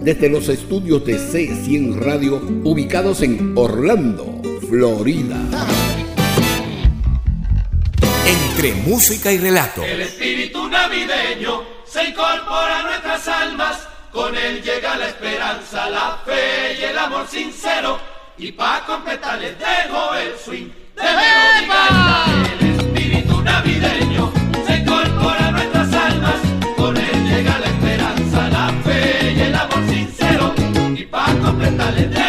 desde los estudios de C100 Radio ubicados en Orlando, Florida. Entre música y relato. El espíritu navideño se incorpora a nuestras almas. Con él llega la esperanza, la fe y el amor sincero. Y para completar les dejo el swing de melodía. El espíritu navideño completar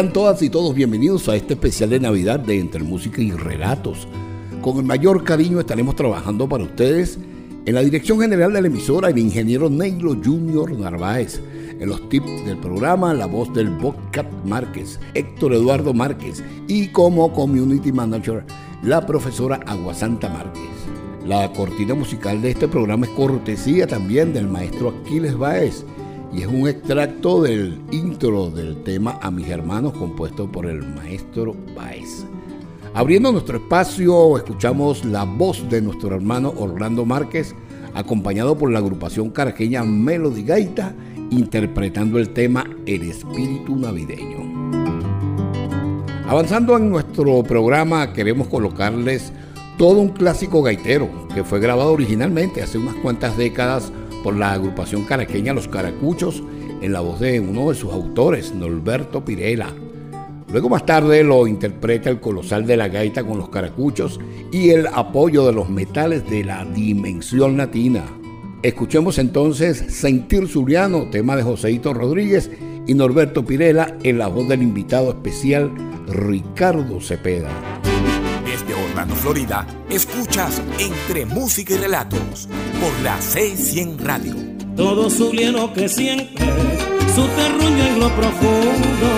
Sean todas y todos bienvenidos a este especial de Navidad de Entre Música y Relatos. Con el mayor cariño estaremos trabajando para ustedes en la dirección general de la emisora el ingeniero Neilo Junior Narváez. En los tips del programa, la voz del Bobcat Márquez, Héctor Eduardo Márquez y como community manager, la profesora Aguasanta Márquez. La cortina musical de este programa es cortesía también del maestro Aquiles Baez y es un extracto del intro del tema A mis hermanos compuesto por el maestro Baez. Abriendo nuestro espacio, escuchamos la voz de nuestro hermano Orlando Márquez, acompañado por la agrupación caraqueña Melody Gaita, interpretando el tema El espíritu navideño. Avanzando en nuestro programa, queremos colocarles todo un clásico gaitero que fue grabado originalmente hace unas cuantas décadas por la agrupación caraqueña Los Caracuchos en la voz de uno de sus autores, Norberto Pirela. Luego más tarde lo interpreta el colosal de la gaita con los caracuchos y el apoyo de los metales de la dimensión latina. Escuchemos entonces Sentir Zuliano, tema de Joseito Rodríguez y Norberto Pirela en la voz del invitado especial Ricardo Cepeda. Florida, escuchas Entre Música y Relatos por la C100 Radio. Todo Zuliano que siente su terruño en lo profundo,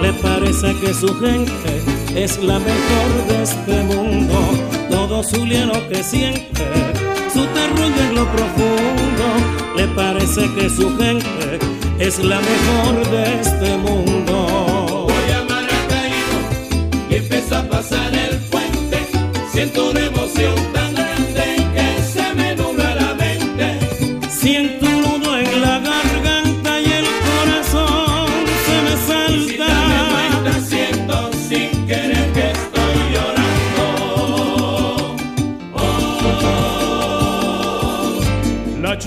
le parece que su gente es la mejor de este mundo. Todo Zuliano que siente su terruño en lo profundo, le parece que su gente es la mejor de este mundo.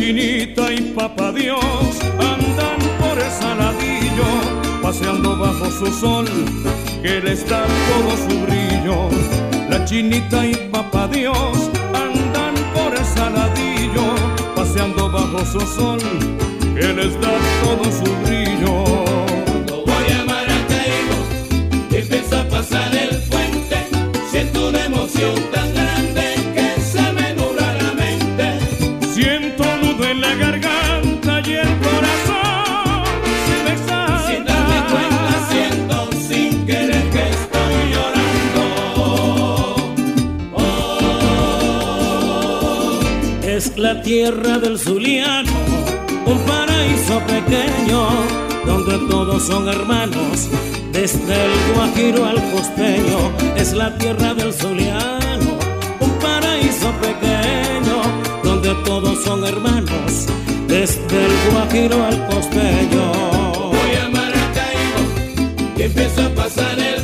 Chinita y papá Dios andan por el saladillo, paseando bajo su sol, que les da todo su brillo. La chinita y papá Dios andan por el saladillo, paseando bajo su sol, que les da todo su brillo. La tierra del Zuliano, un paraíso pequeño donde todos son hermanos, desde el Guajiro al costeño. Es la tierra del Zuliano, un paraíso pequeño donde todos son hermanos, desde el Guajiro al costeño. Voy a Maracaibo y empiezo a pasar el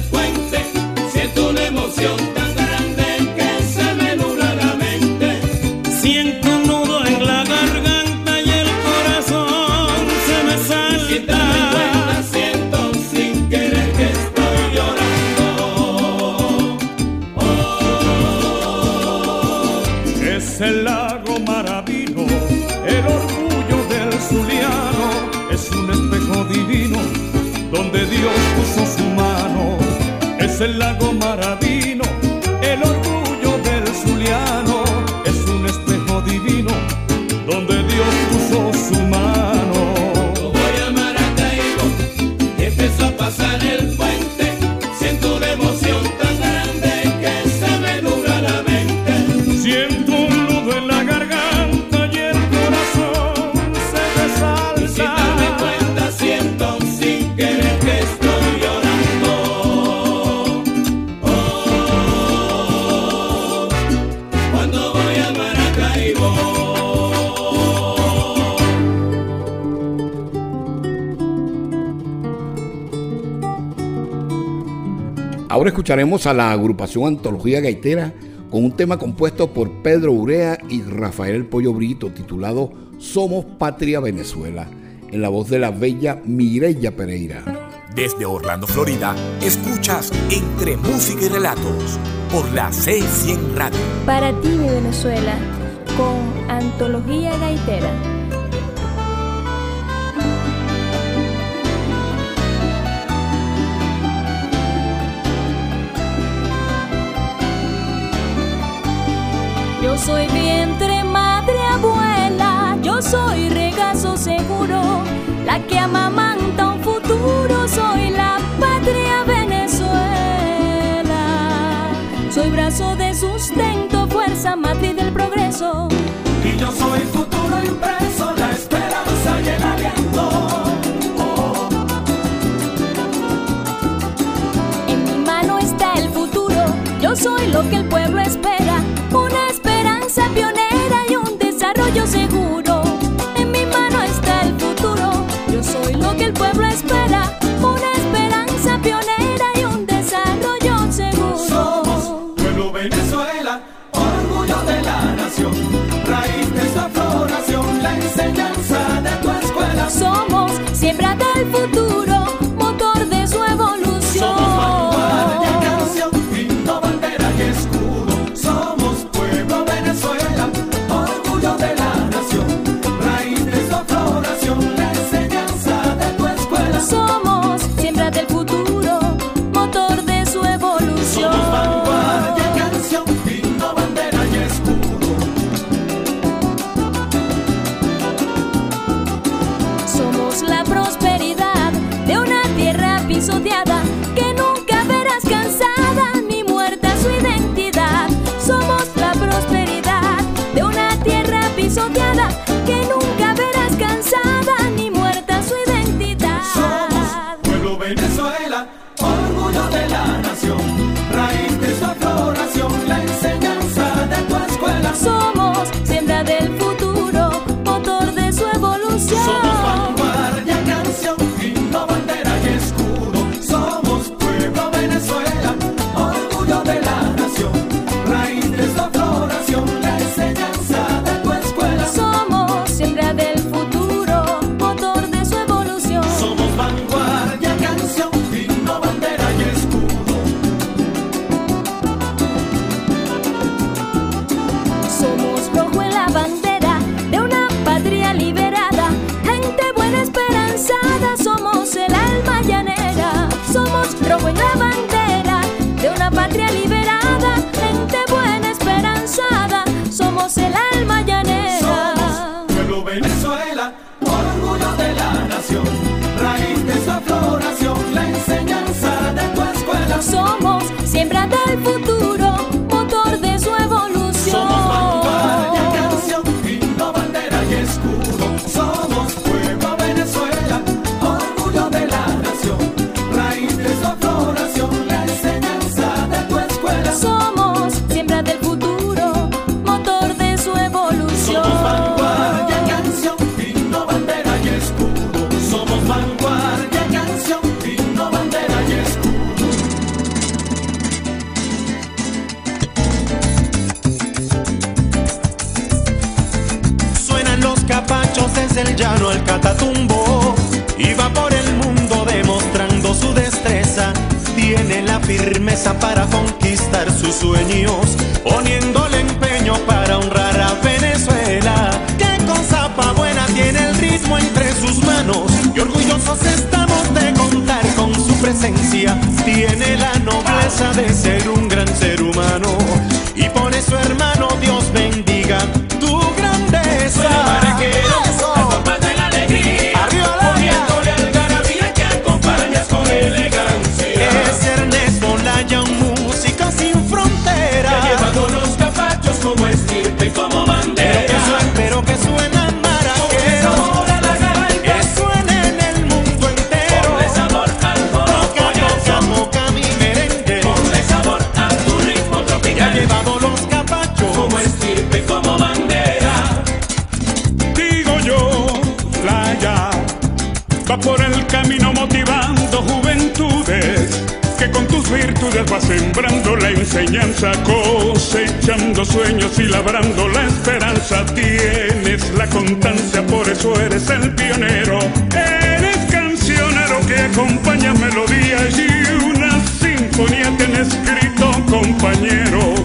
Dios puso su mano. Es el lago Maravino, escucharemos a la agrupación Antología Gaitera con un tema compuesto por Pedro Urea y Rafael El Pollo Brito titulado Somos Patria Venezuela, en la voz de la bella Mireya Pereira. Desde Orlando, Florida, escuchas Entre Música y Relatos por la C100 Radio. Para ti, mi Venezuela, con Antología Gaitera. Yo soy vientre, madre, abuela, yo soy regazo seguro, la que amamanta un futuro, soy la patria Venezuela. Soy brazo de sustento, fuerza matriz del progreso. Y yo soy futuro impreso, la esperanza y el aliento. En mi mano está el futuro, yo soy lo que el pueblo espera, futuro. para conquistar sus sueños, poniéndole empeño para honrar a Venezuela, que con zapa buena tiene el ritmo entre sus manos y orgullosos estamos de contar con su presencia, tiene la nobleza de ser un gran ser humano. sembrando la enseñanza, cosechando sueños y labrando la esperanza. Tienes la constancia, por eso eres el pionero. Eres cancionero que acompaña melodías y una sinfonía que han escrito compañero.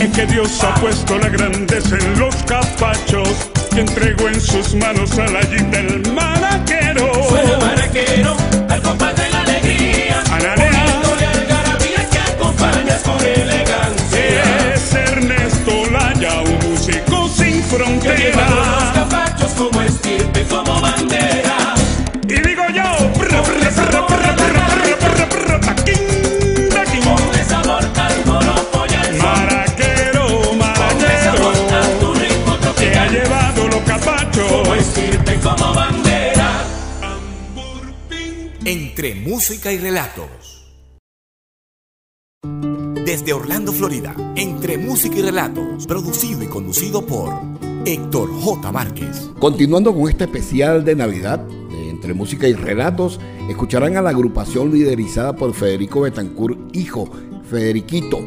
Es que Dios ha puesto la grandeza en los capachos que entregó en sus manos a la del maraquero. Maraquero, al compás de la alegría. los capachos como estirpe, como bandera. Y digo yo, brr, brr, sabor, brr, brr, brr, brr, Ponle Te ha llevado los capachos como estirpe, como bandera. Entre música y relatos. Desde Orlando, Florida, entre música y relatos, producido y conducido por Héctor J. Márquez. Continuando con este especial de Navidad, entre música y relatos, escucharán a la agrupación liderizada por Federico Betancourt, hijo, Federiquito,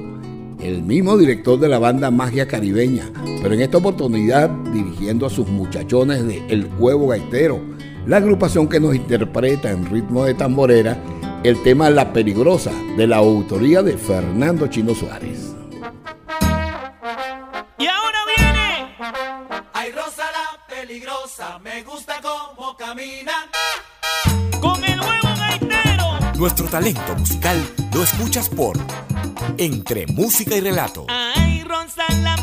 el mismo director de la banda Magia Caribeña, pero en esta oportunidad dirigiendo a sus muchachones de El Cuevo Gaitero, la agrupación que nos interpreta en ritmo de tamborera el tema La Peligrosa, de la autoría de Fernando Chino Suárez. Peligrosa, me gusta cómo camina. Con el huevo gaitero. Nuestro talento musical lo escuchas por Entre Música y Relato. Ay, Rosa la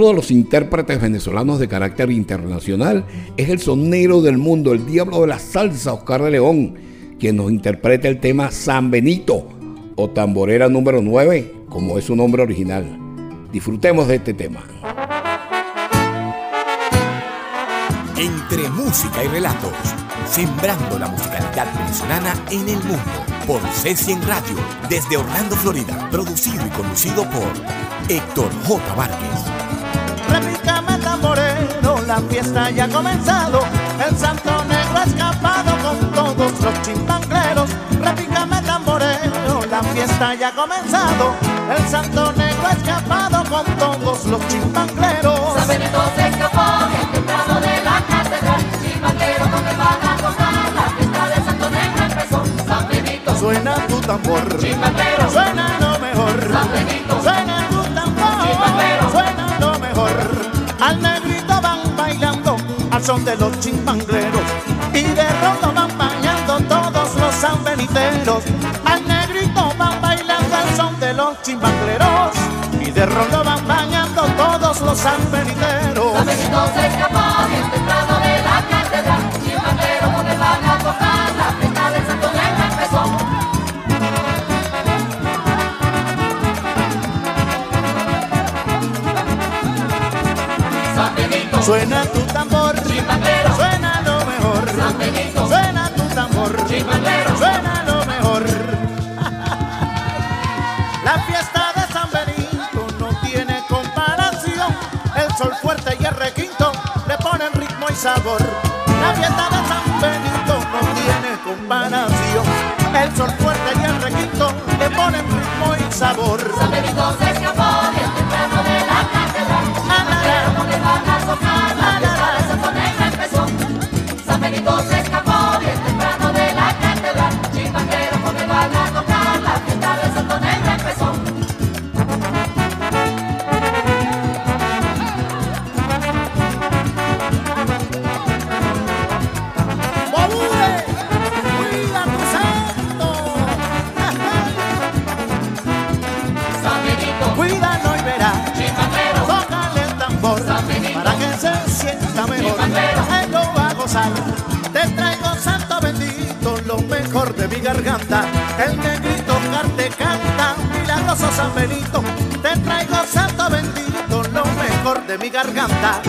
Otro de los intérpretes venezolanos de carácter internacional es el sonero del mundo, el diablo de la salsa, Oscar de León, quien nos interpreta el tema San Benito o tamborera número 9, como es su nombre original. Disfrutemos de este tema. Entre música y relatos, sembrando la musicalidad venezolana en el mundo. Por C100 Radio, desde Orlando, Florida. Producido y conducido por Héctor J. Várquez. La fiesta ya ha comenzado. El santo negro ha escapado con todos los chimpangleros. Repícame tamborero, la fiesta ya ha comenzado. El santo negro ha escapado con todos los chimpangleros. San Benito se escapó bien temprano de la catedral. Chimanguero donde van a tocar, la fiesta de Santo Negro empezó. San Benito Suena tu tambor, Chimbambero, suena lo mejor. Son de los chimbangleros y de rondo van bañando todos los sanbeniteros. Al negrito van bailando al son de los chimbangleros y de rondo van bañando todos los sanbeniteros. San Benito se escapó bien temprano de la catedral. Chimbambero, donde van a tocar la fiesta del Santo Negro empezó. Suena tu suena lo mejor. La fiesta de San Benito no tiene comparación. El sol fuerte y el requinto le ponen ritmo y sabor. La fiesta de San Benito no tiene comparación. El sol fuerte y el requinto le ponen ritmo y sabor. San Benito se escapó milagroso San Benito. Te traigo santo bendito, lo mejor de mi garganta.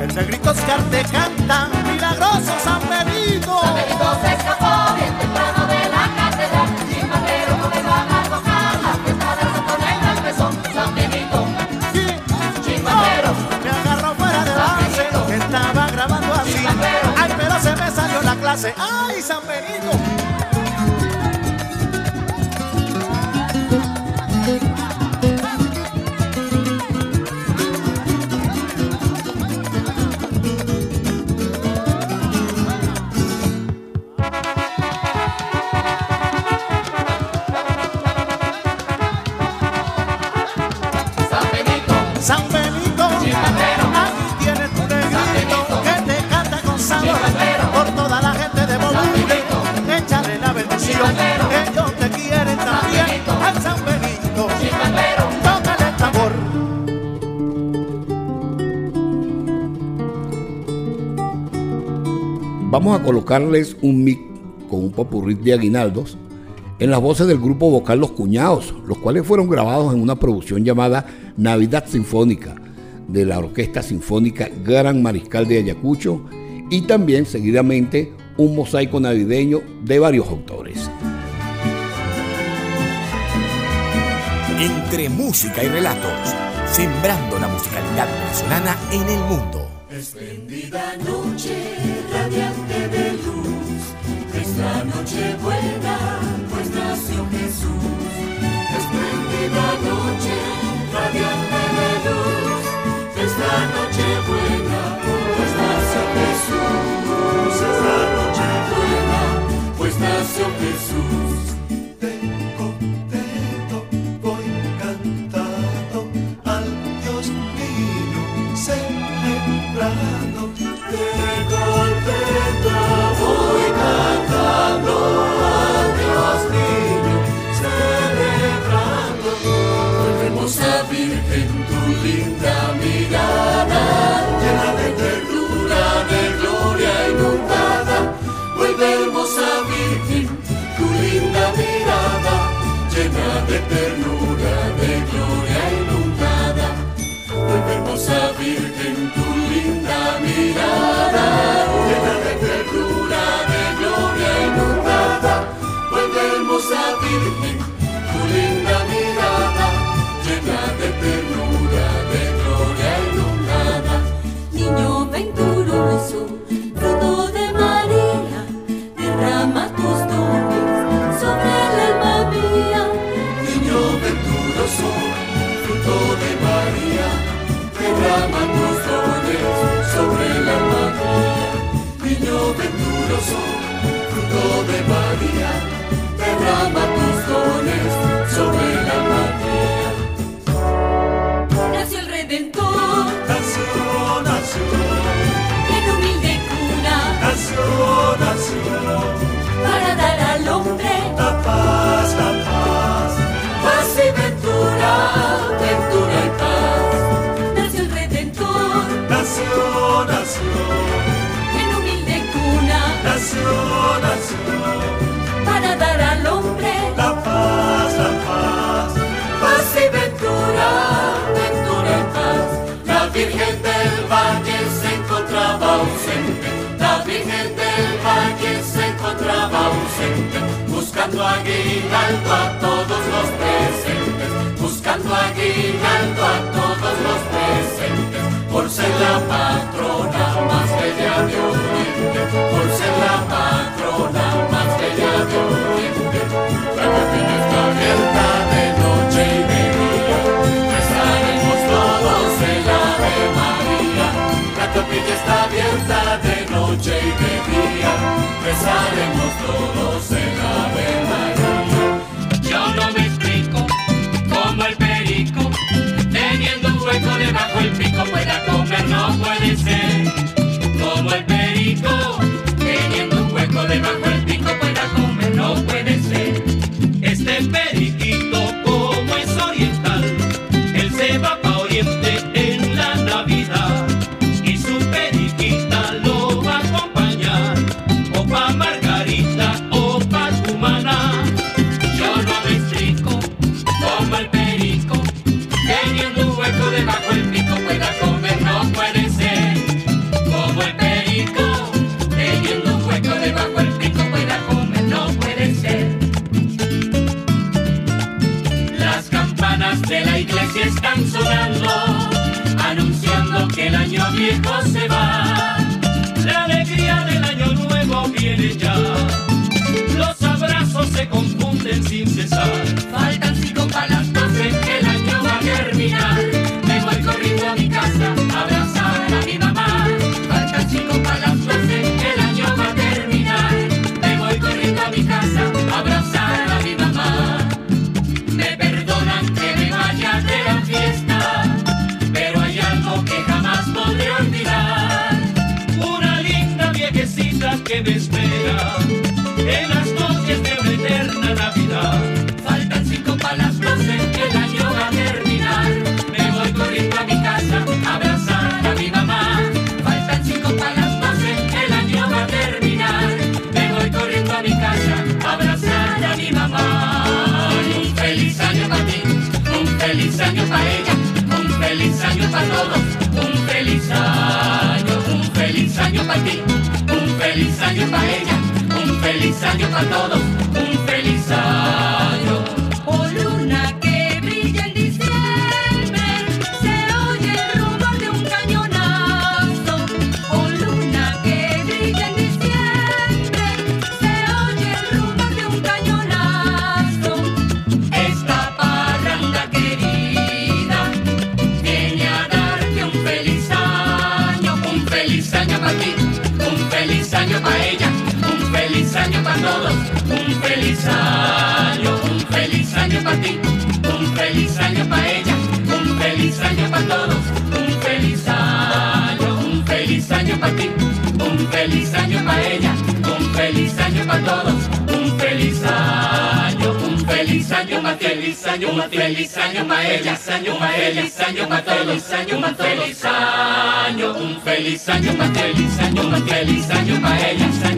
El negrito Oscar te canta, milagroso San Benito. San Benito se escapó bien temprano de la catedral. Chimbambero, donde van a tocar la fiesta del Santo Negro empezó. San Benito, Chimbambero. Me agarró fuera de base, estaba grabando así. Ay, pero se me salió la clase. Ay, San Benito. Vamos a colocarles un mic con un popurrí de aguinaldos en las voces del grupo vocal Los Cuñados, los cuales fueron grabados en una producción llamada Navidad Sinfónica de la Orquesta Sinfónica Gran Mariscal de Ayacucho y también seguidamente un mosaico navideño de varios autores. Entre música y relatos, sembrando la musicalidad venezolana en el mundo. Espléndida noche, radiante la noche buena, pues nació Jesús. Espléndida noche, radiante de luz, es la noche buena, pues nació Jesús. Es la noche buena, pues nació Jesús. Buscando aguinaldo a todos los presentes, buscando aguinaldo a todos los presentes, por ser la patrona más bella de Oriente, por ser la patrona más bella de Oriente. La capilla está abierta de noche y de día, rezaremos todos el Ave María. La capilla está abierta de noche y de día, rezaremos todos el Ave María. Yo no me explico cómo el perico, teniendo un hueco debajo el pico, pueda comer, no puede ser. Como el perico, teniendo un hueco debajo el pico, pueda comer, no puede ser. Este periquito, están sonando, anunciando que el año viejo se va. La alegría del año nuevo viene ya. Los abrazos se confunden sin cesar. Faltan cinco para las doce, el año va a terminar. Me espera en las noches de una eterna Navidad. Faltan cinco para las doce, el año va a terminar. Me voy corriendo a mi casa abrazar a mi mamá. Faltan cinco para las doce, el año va a terminar. Me voy corriendo a mi casa abrazar a mi mamá. Un feliz año para ti, un feliz año para ella, un feliz año para todos, un feliz año, un feliz año para ti, feliz año para ella, un feliz año para todos, feliz año, un feliz año para ti, un feliz año para ella, un feliz año para todos, un feliz año, un feliz año para ti, un feliz año para ella, un feliz año para todos, un feliz año, un feliz año más feliz año, un feliz año para ella, año más feliz año para todos, año más feliz año, un feliz año más feliz año, más feliz año para ella,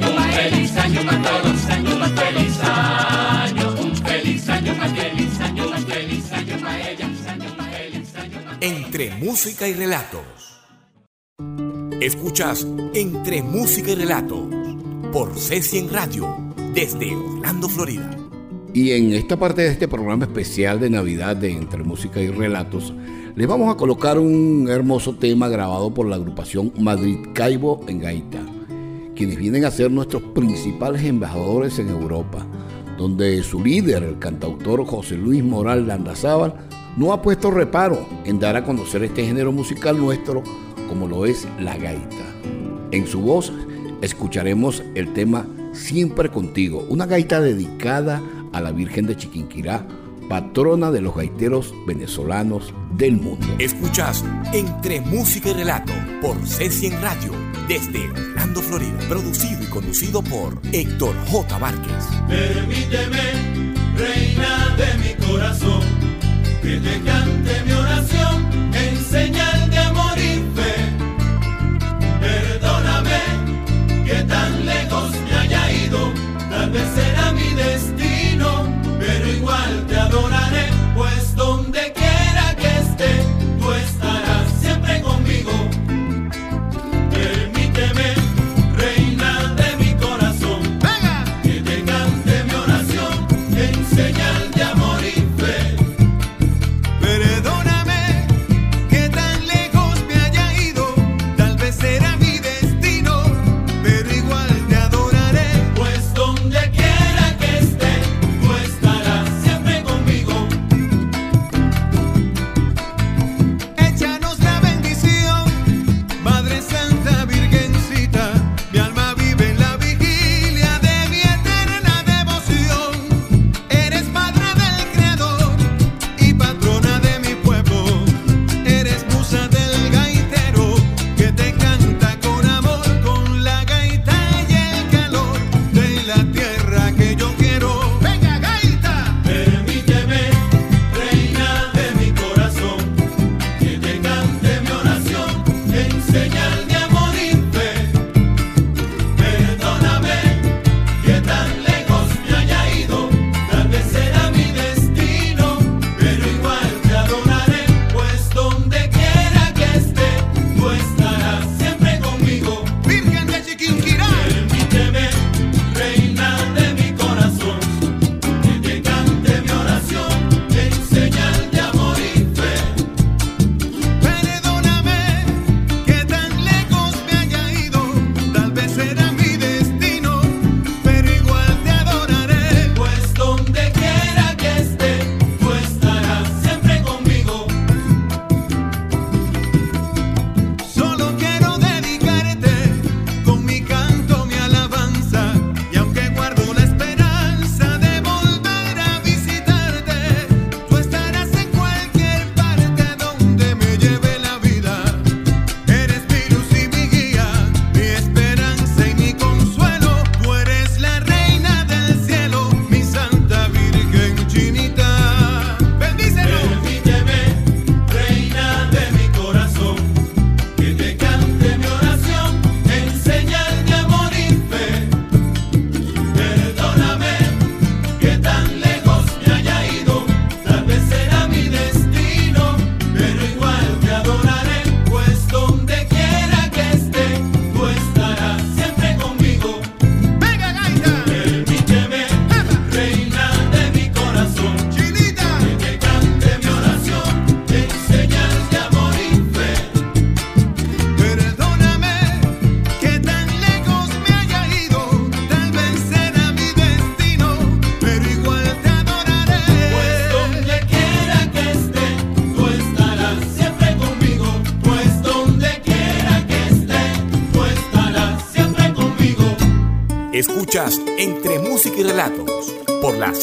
música y relatos. Escuchas Entre música y relatos por C100 Radio desde Orlando, Florida. Y en esta parte de este programa especial de Navidad de Entre Música y Relatos, les vamos a colocar un hermoso tema grabado por la agrupación Madrid Caibo en Gaita, quienes vienen a ser nuestros principales embajadores en Europa, donde su líder, el cantautor José Luis Moral Landazábal, no ha puesto reparo en dar a conocer este género musical nuestro como lo es la gaita. En su voz escucharemos el tema Siempre contigo, una gaita dedicada a la Virgen de Chiquinquirá, patrona de los gaiteros venezolanos del mundo. Escuchas Entre música y relato por C100 Radio desde Orlando, Florida. Producido y conducido por Héctor J. Márquez. Permíteme, reina de mi corazón, que te cante mi oración en señal de amor y fe. Perdóname que tan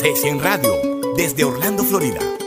C100 Radio, desde Orlando, Florida.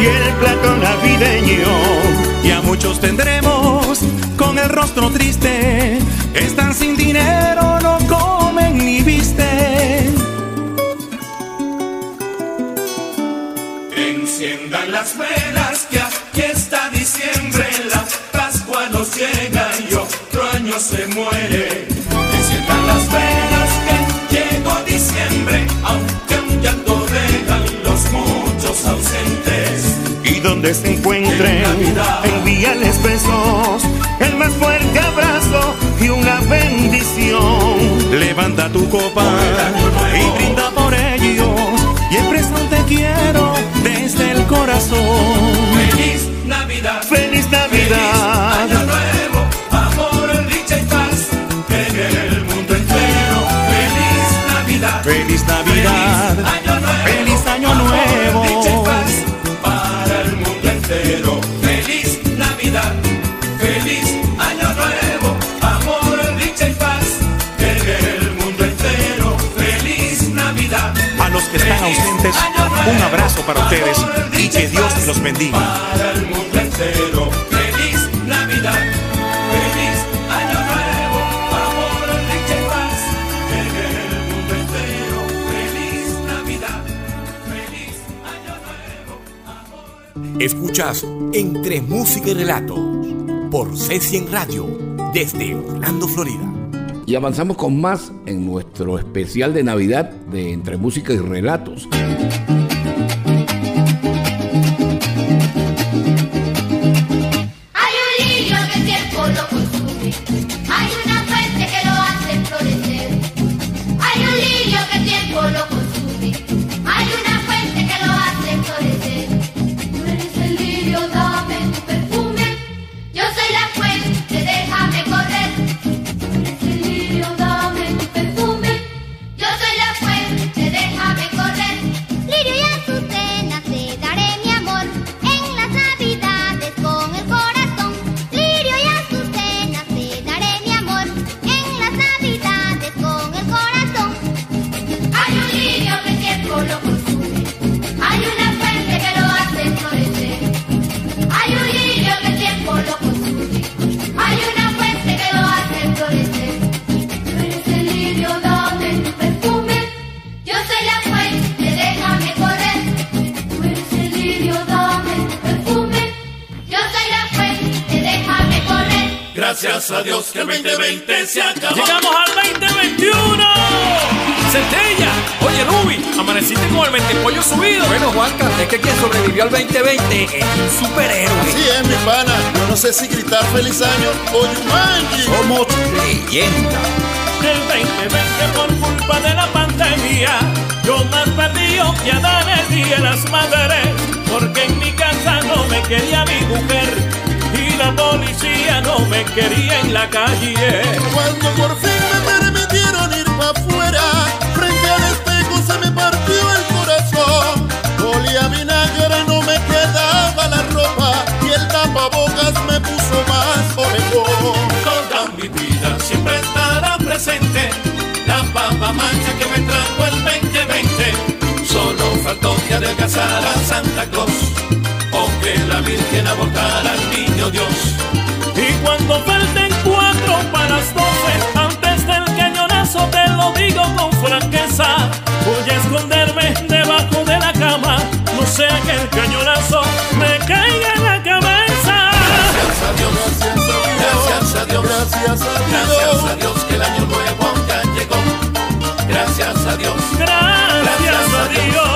y el plato navideño. Y a muchos tendremos con el rostro triste, están sin dinero, no comen ni visten. Enciendan las velas que aquí está diciembre, la Pascua nos llega y otro año se muere. Enciendan las velas que llegó diciembre, donde se encuentren. Envíales besos, el más fuerte abrazo y una bendición. Levanta tu copa y brinda por ellos y expresa un te quiero desde el corazón. Un abrazo para ustedes y que Dios los bendiga. Escuchas Entre Música y Relatos por C100 Radio desde Orlando, Florida. Y avanzamos con más en nuestro especial de Navidad de Entre Música y Relatos. 2020 es un superhéroe. Así es, mi pana. Yo no sé si gritar feliz año o Yumanji. Somos leyenda. El 2020 por culpa de la pandemia, yo más perdido que Adán el día las madres, porque en mi casa no me quería mi mujer y la policía no me quería en la calle. Cuando por fin la papa mancha que me trajo el 2020. Solo faltó que adelgazara Santa Claus o que la Virgen abortara al niño Dios. Y cuando falten cuatro para las doce, antes del cañonazo te lo digo con franqueza, voy a esconderme debajo de la cama, no sea que el cañonazo me caiga en la cabeza. Gracias a Dios gracias a Dios, Gracias a gracias a Dios. Dios que el año nuevo ya llegó. Gracias a Dios, Gracias a Dios.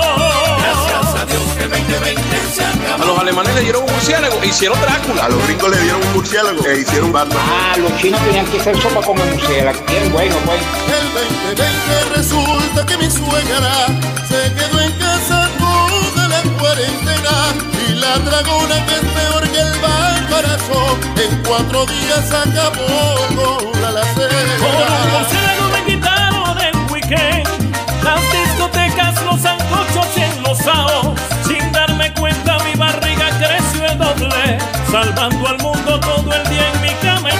gracias a Dios que el 2020 se acabó. A los alemanes le dieron un murciélago e hicieron Drácula. A los gringos le dieron un murciélago e hicieron Batman. Ah, los chinos tenían que hacer sopa con el murciélago. Bien bueno, pues. El 2020 resulta que mi suegra se quedó en casa toda la cuarentena y la dragona que es peor que el en cuatro días acabó con la Por un lacera. murciélago me quitaron el weekend Las discotecas, los ancochos y en los saos. Sin darme cuenta mi barriga creció el doble Salvando al mundo todo el día en mi cama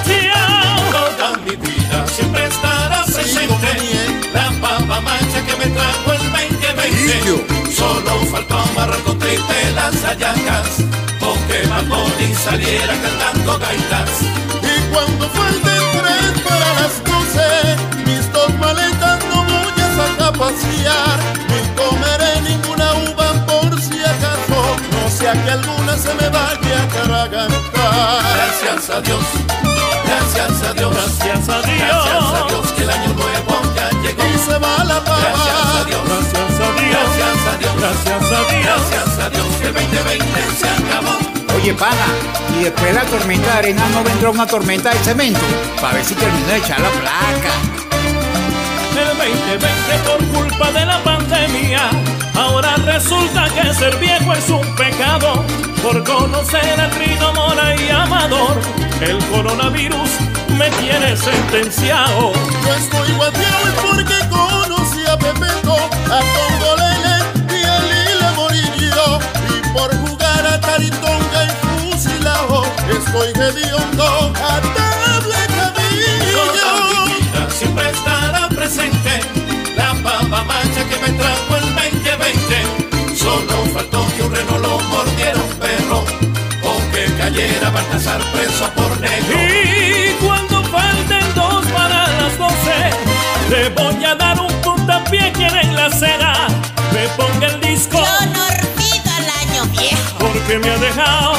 Toda mi vida siempre estará presente. la papa mancha que me trajo el 2020. Solo faltó amarrar con triple las hallacas. o que Bunny saliera cantando gaitas. Y cuando falten tres para las doce, mis dos maletas no voy a sacar a pasear, ni comeré ninguna uva por si acaso, no sea que alguna se me vaya a atragantar. Gracias a Dios, gracias a Dios, Gracias a Dios. gracias a Dios que el año nuevo ya llegó. Y se va la Gracias a. Dios, Gracias a Dios. gracias a Dios, Gracias a Dios. gracias a Dios Oye, pana, y después de la tormenta de arena no vendrá una tormenta de cemento. Para ver si termino de echar la placa. El 2020 por culpa de la pandemia. Ahora resulta que ser viejo es un pecado. Por conocer a Trino Mora y Amador, el coronavirus me tiene sentenciado. Yo estoy guateado es porque conocí a Pepeto, a Tongolele y a Lila Morillo. Y por jugar a Taritonga y Fusilao, estoy hediondo a mi cabillo. siempre estará presente la papa mancha que me trajo el 2020. Solo faltó que un reno lo mordiera un perro o que cayera Baltasar preso por negro. Y cuando falten dos para las doce, te voy a dar un puntapié quien en la acera me ponga el disco. Porque me ha dejado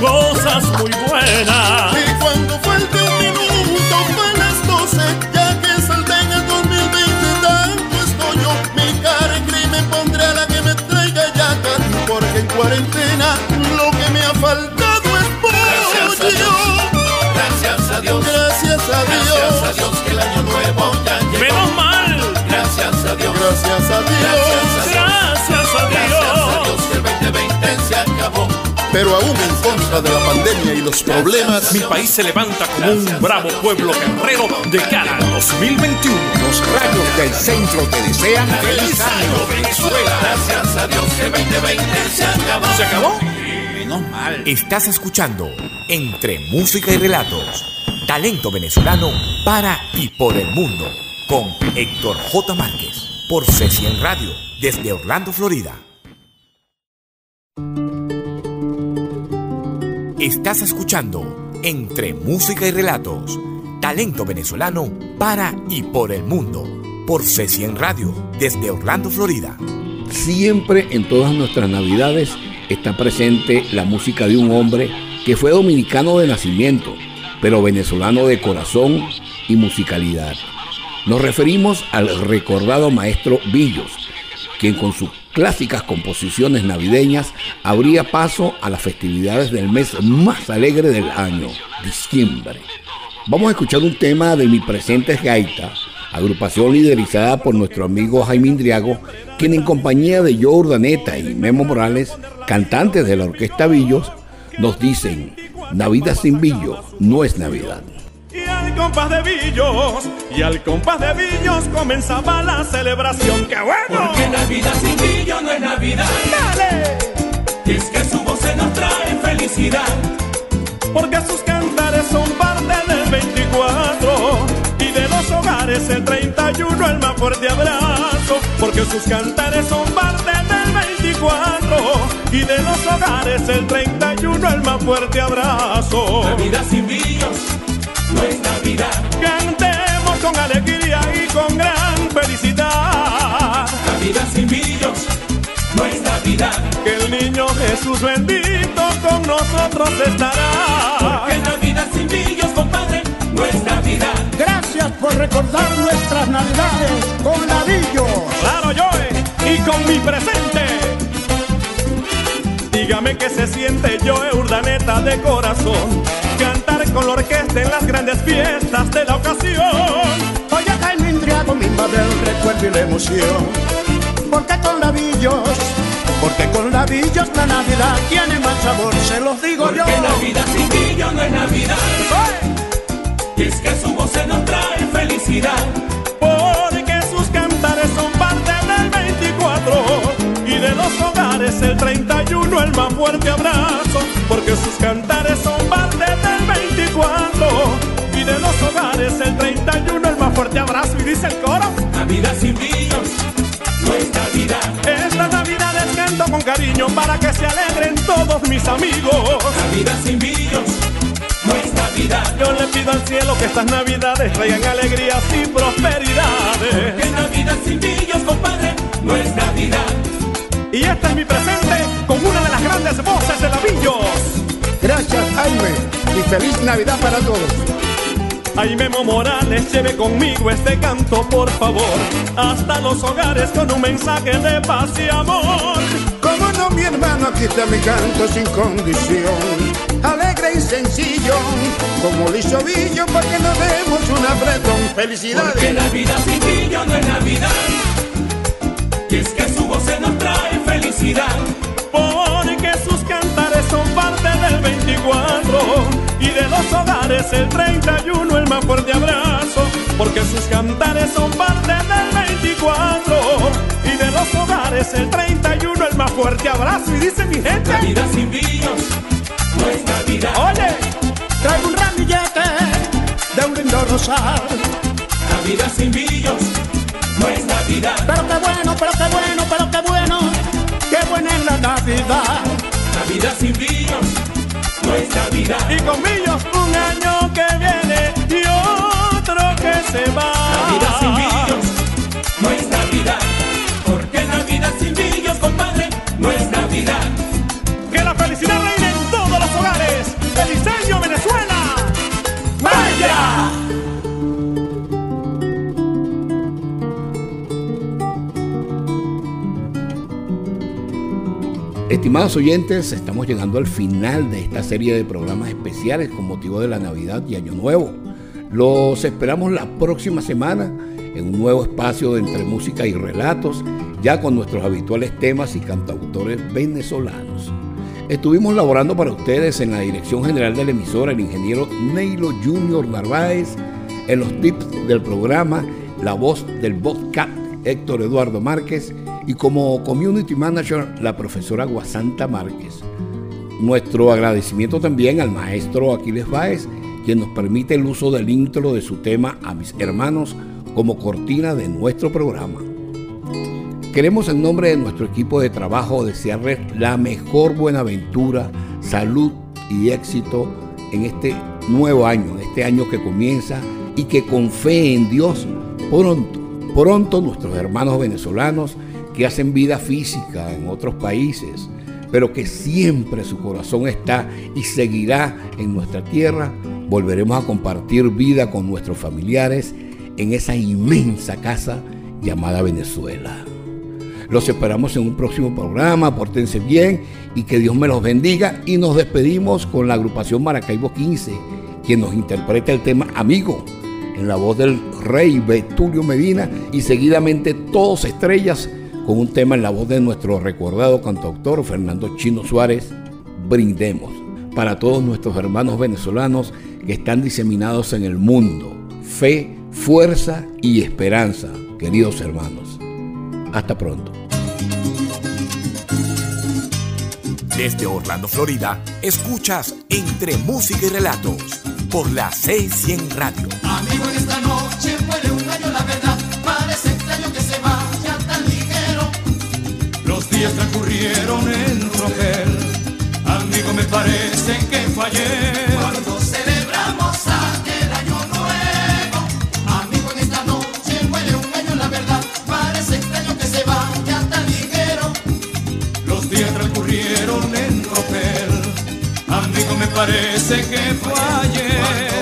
cosas muy buenas. Y cuando falte un minuto para las 12, ya que salté en el 2020, tanto estoy yo. Mi cara en crimen pondré a la que me traiga yacas, porque en cuarentena lo que me ha faltado es Gracias a pollo. Dios, gracias a Dios, Gracias a gracias a Dios, Dios que el año nuevo ya llegó. Menos mal, Gracias a Dios, gracias a Dios. gracias a gracias a Dios. Acabó. Pero aún en contra de la pandemia y los problemas, Mi país se levanta como un bravo pueblo guerrero de cara al 2021. Los rayos del centro te desean feliz año, Venezuela. Gracias a Dios que el 2020 se acabó. ¿Se acabó? Menos mal. Estás escuchando Entre Música y Relatos, talento venezolano para y por el mundo, con Héctor J. Márquez, por C100 Radio, desde Orlando, Florida. Estás escuchando Entre Música y Relatos, talento venezolano para y por el mundo, por C100 Radio, desde Orlando, Florida. Siempre en todas nuestras navidades está presente la música de un hombre que fue dominicano de nacimiento, pero venezolano de corazón y musicalidad. Nos referimos al recordado maestro Villos, quien con sus clásicas composiciones navideñas abría paso a las festividades del mes más alegre del año, diciembre. Vamos a escuchar un tema de Mi Presente Gaita, agrupación liderizada por nuestro amigo Jaime Indriago, quien en compañía de Joe Urdaneta y Memo Morales, cantantes de la Orquesta Villos, nos dicen, Navidad sin Villo no es Navidad. Al compás de Villos, y al compás de Villos comenzaba la celebración. ¡Qué bueno! Porque Navidad sin Villo no es Navidad. ¡Dale! Y es que su voz se nos trae felicidad. Porque sus cantares son parte del 24 y de los hogares el 31 el más fuerte abrazo. Porque sus cantares son parte del 24 y de los hogares el 31 el más fuerte abrazo. Navidad sin Villos no es Navidad. Cantemos con alegría y con gran felicidad. Navidad sin Villos no es Navidad. Que el niño Jesús bendito con nosotros estará. Porque Navidad sin Villos, compadre, no es Navidad. Gracias por recordar nuestras navidades con Navillo. Claro, yo y con mi presente. Dígame que se siente yo, Urdaneta de corazón, cantar con la orquesta en las grandes fiestas de la ocasión. Oye, Jaime Indriago, mi madre, el recuerdo y la emoción. Porque con Navillos, porque con Navillos la Navidad tiene más sabor, se los digo Porque yo. Navidad sin Villo no es Navidad. Y es que su voz se nos trae felicidad. Porque sus cantares son parte del 24 y de los hogares el 31 el más fuerte abrazo. Porque sus cantares son 24 y de los hogares el 31 el más fuerte abrazo. Y dice el coro: Navidad sin Villos no es Navidad. Esta Navidad les canto con cariño para que se alegren todos mis amigos. Navidad sin Villos no es Navidad. Yo le pido al cielo que estas navidades traigan alegrías y prosperidades. Que Navidad sin Villos, compadre, no es Navidad. Y este es mi presente con una de las grandes voces de Lavillos. Gracias, Jaime, y feliz Navidad para todos. Ay, Memo Morales, lleve conmigo este canto, por favor, hasta los hogares con un mensaje de paz y amor. Como no, mi hermano, aquí está mi canto sin condición. Alegre y sencillo, como lo hizo Villo, porque nos demos un apretón. Porque Felicidades. Navidad sin Villo no es Navidad. Y es que su voz se nos trae felicidad. Porque del 24 y de los hogares el 31 el más fuerte abrazo. Porque sus cantares son parte del 24 y de los hogares el 31 el más fuerte abrazo. Y dice mi gente, Navidad sin Villos no es Navidad. oye, Traigo un ramillete de un lindo rosal. Navidad sin Villos no es Navidad. Pero qué bueno, pero qué bueno, pero qué bueno. Qué buena es la Navidad. Navidad sin Villos no es Navidad. y Estimados oyentes, estamos llegando al final de esta serie de programas especiales con motivo de la Navidad y Año Nuevo. Los esperamos la próxima semana en un nuevo espacio de entre música y relatos, ya con nuestros habituales temas y cantautores venezolanos. Estuvimos laborando para ustedes en la dirección general de la emisora el ingeniero Neilo Junior Narváez, en los tips del programa, la voz del podcast Héctor Eduardo Márquez y como community manager la profesora Guasanta Márquez. Nuestro agradecimiento también al maestro Aquiles Báez, quien nos permite el uso del intro de su tema a mis hermanos como cortina de nuestro programa. Queremos en nombre de nuestro equipo de trabajo desearles la mejor buenaventura, salud y éxito en este nuevo año, en este año que comienza y que con fe en Dios pronto, pronto nuestros hermanos venezolanos que hacen vida física en otros países, pero que siempre su corazón está y seguirá en nuestra tierra, volveremos a compartir vida con nuestros familiares en esa inmensa casa llamada Venezuela. Los esperamos en un próximo programa, pórtense bien y que Dios me los bendiga y nos despedimos con la agrupación Maracaibo 15, quien nos interpreta el tema Amigo en la voz del rey Betulio Medina y seguidamente todos estrellas con un tema en la voz de nuestro recordado cantautor Fernando Chino Suárez, Brindemos, para todos nuestros hermanos venezolanos que están diseminados en el mundo. Fe, fuerza y esperanza, queridos hermanos. Hasta pronto. Desde Orlando, Florida, escuchas Entre Música y Relatos por la 600 Radio. Amigo, en esta noche muere un año la verdad. días transcurrieron en tropel. Amigo, me parece que fallé. Cuando celebramos aquel año nuevo, amigo, en esta noche muere un año, la verdad. Parece extraño que se vaya tan ligero. Los días transcurrieron en tropel. Amigo, me parece que fallé.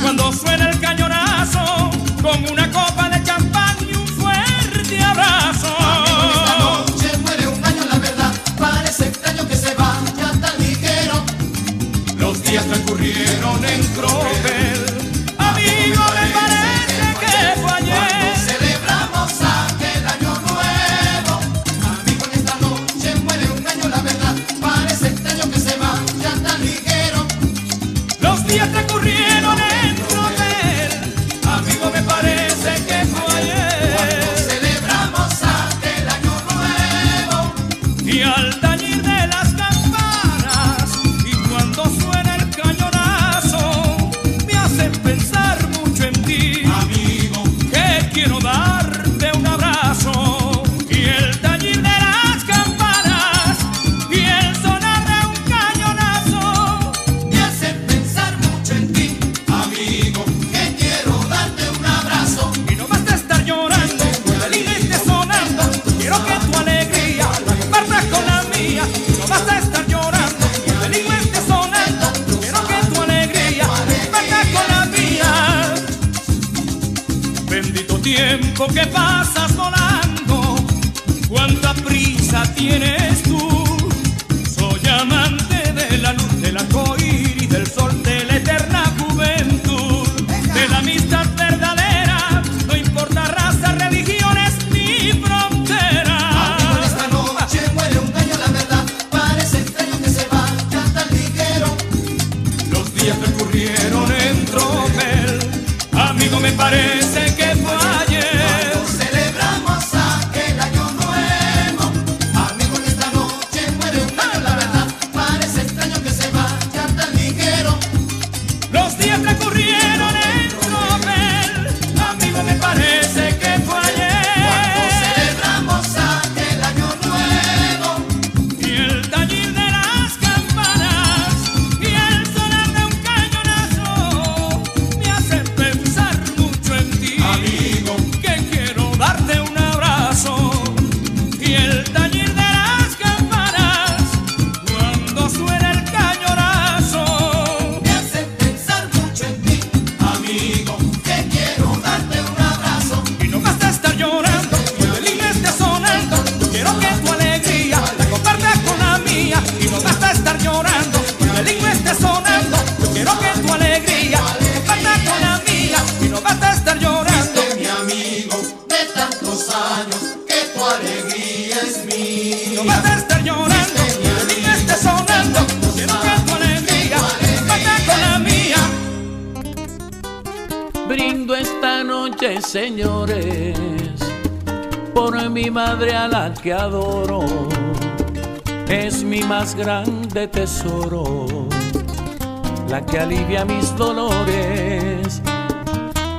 cuando suene el cañón.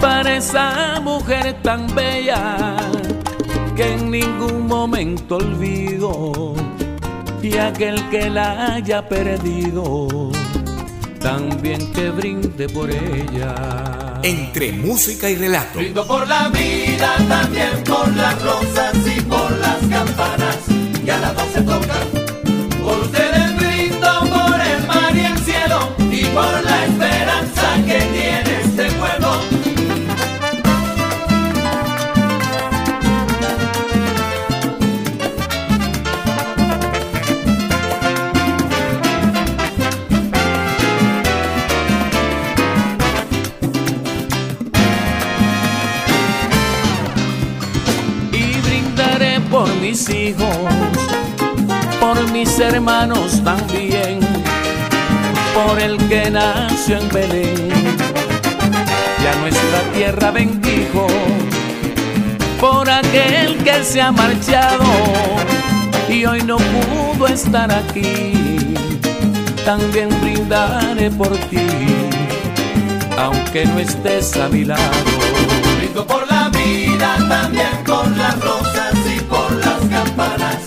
Para esa mujer tan bella que en ningún momento olvido y aquel que la haya perdido también que brinde por ella. Entre música y relato. Brindo por la vida, también por las rosas y por las campanas que a las doce tocan. Hijos, por mis hermanos también, por el que nació en Belén. Y a nuestra tierra bendijo, por aquel que se ha marchado y hoy no pudo estar aquí, también brindaré por ti, aunque no estés a mi lado. Brindo por la vida, también y por las Dallas.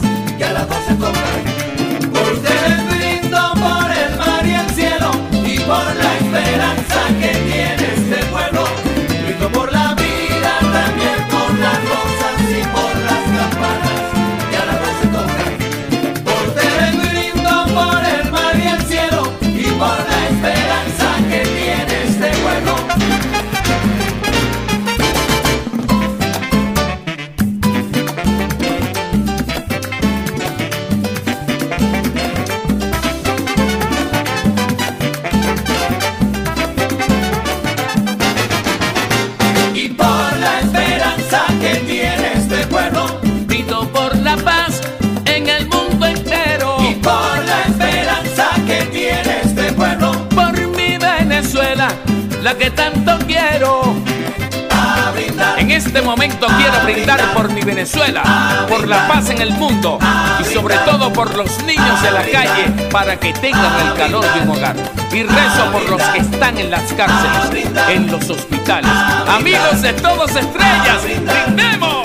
Que tanto quiero. a brindar En este momento quiero brindar por mi Venezuela, por la paz en el mundo y sobre todo por los niños de la calle para que tengan el calor de un hogar. Y rezo por los que están en las cárceles, en los hospitales. Amigos de todos estrellas, brindemos.